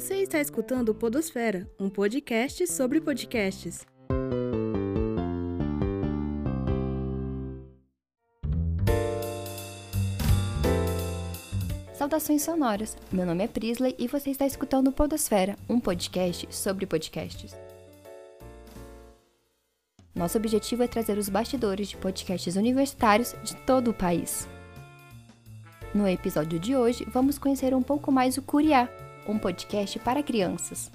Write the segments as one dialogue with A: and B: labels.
A: Você está escutando Podosfera, um podcast sobre podcasts.
B: Saudações sonoras. Meu nome é Prisley e você está escutando Podosfera, um podcast sobre podcasts. Nosso objetivo é trazer os bastidores de podcasts universitários de todo o país. No episódio de hoje, vamos conhecer um pouco mais o Curiá, um podcast para crianças.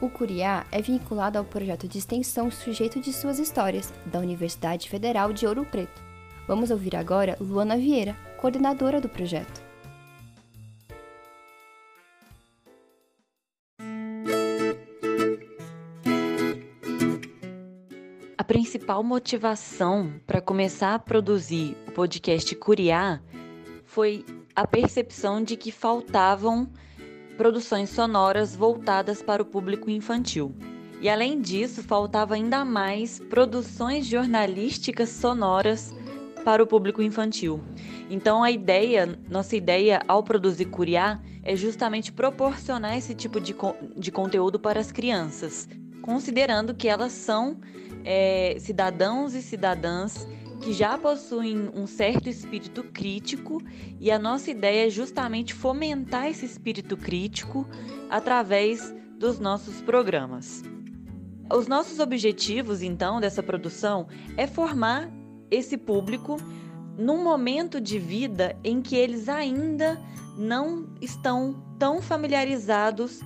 B: O Curiá é vinculado ao projeto de extensão Sujeito de Suas Histórias, da Universidade Federal de Ouro Preto. Vamos ouvir agora Luana Vieira, coordenadora do projeto.
C: A principal motivação para começar a produzir o podcast Curiá foi a percepção de que faltavam produções sonoras voltadas para o público infantil. E além disso, faltava ainda mais produções jornalísticas sonoras para o público infantil. Então a ideia, nossa ideia ao produzir Curiá é justamente proporcionar esse tipo de, de conteúdo para as crianças, considerando que elas são é, cidadãos e cidadãs que já possuem um certo espírito crítico e a nossa ideia é justamente fomentar esse espírito crítico através dos nossos programas. Os nossos objetivos, então, dessa produção é formar esse público num momento de vida em que eles ainda não estão tão familiarizados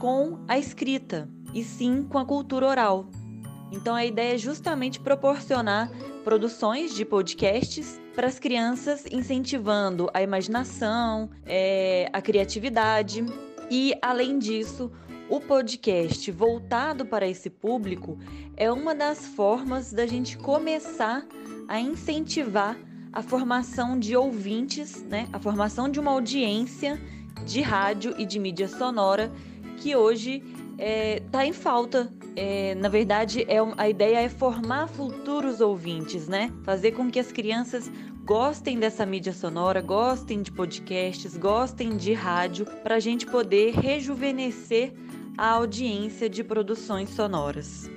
C: com a escrita, e sim com a cultura oral. Então a ideia é justamente proporcionar produções de podcasts para as crianças, incentivando a imaginação, é, a criatividade e, além disso, o podcast voltado para esse público é uma das formas da gente começar a incentivar a formação de ouvintes, né? a formação de uma audiência de rádio e de mídia sonora que hoje está é, tá em falta. É, na verdade, é, a ideia é formar futuros ouvintes, né? Fazer com que as crianças gostem dessa mídia sonora, gostem de podcasts, gostem de rádio, para a gente poder rejuvenescer a audiência de produções sonoras.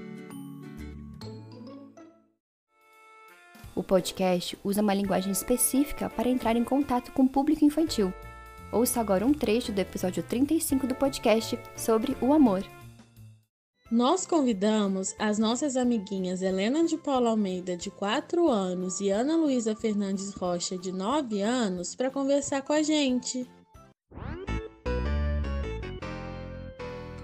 B: O podcast usa uma linguagem específica para entrar em contato com o público infantil. Ouça agora um trecho do episódio 35 do podcast sobre o amor.
D: Nós convidamos as nossas amiguinhas Helena de Paula Almeida, de 4 anos, e Ana Luísa Fernandes Rocha, de 9 anos, para conversar com a gente.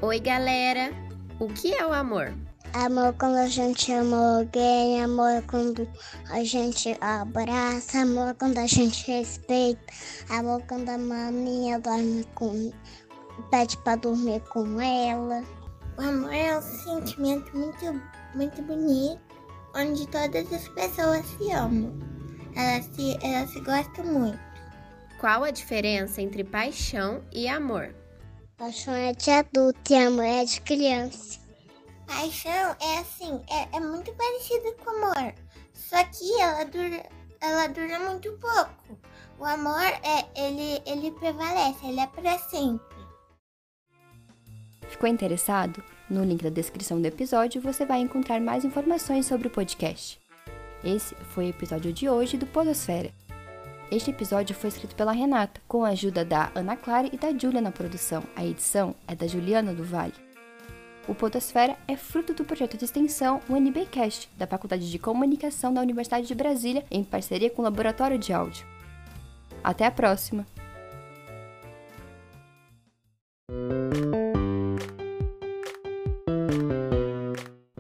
E: Oi, galera! O que é o amor?
F: Amor quando a gente ama alguém, amor quando a gente abraça, amor quando a gente respeita, amor quando a maminha dorme com. pede pra dormir com ela.
G: O amor é um sentimento muito, muito bonito, onde todas as pessoas se amam. Elas se, elas se gostam muito.
E: Qual a diferença entre paixão e amor?
F: Paixão é de adulto e amor é de criança.
G: Paixão é assim, é, é muito parecido com amor. Só que ela dura, ela dura muito pouco. O amor é ele, ele prevalece, ele é para sempre.
B: Ficou interessado? No link da descrição do episódio você vai encontrar mais informações sobre o podcast. Esse foi o episódio de hoje do Podosfera. Este episódio foi escrito pela Renata, com a ajuda da Ana Clara e da Júlia na produção. A edição é da Juliana do Vale. O Podosfera é fruto do projeto de extensão UNBcast, da Faculdade de Comunicação da Universidade de Brasília, em parceria com o Laboratório de Áudio. Até a próxima!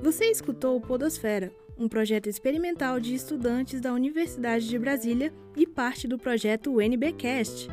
A: Você escutou o Podosfera, um projeto experimental de estudantes da Universidade de Brasília e parte do projeto UNBcast.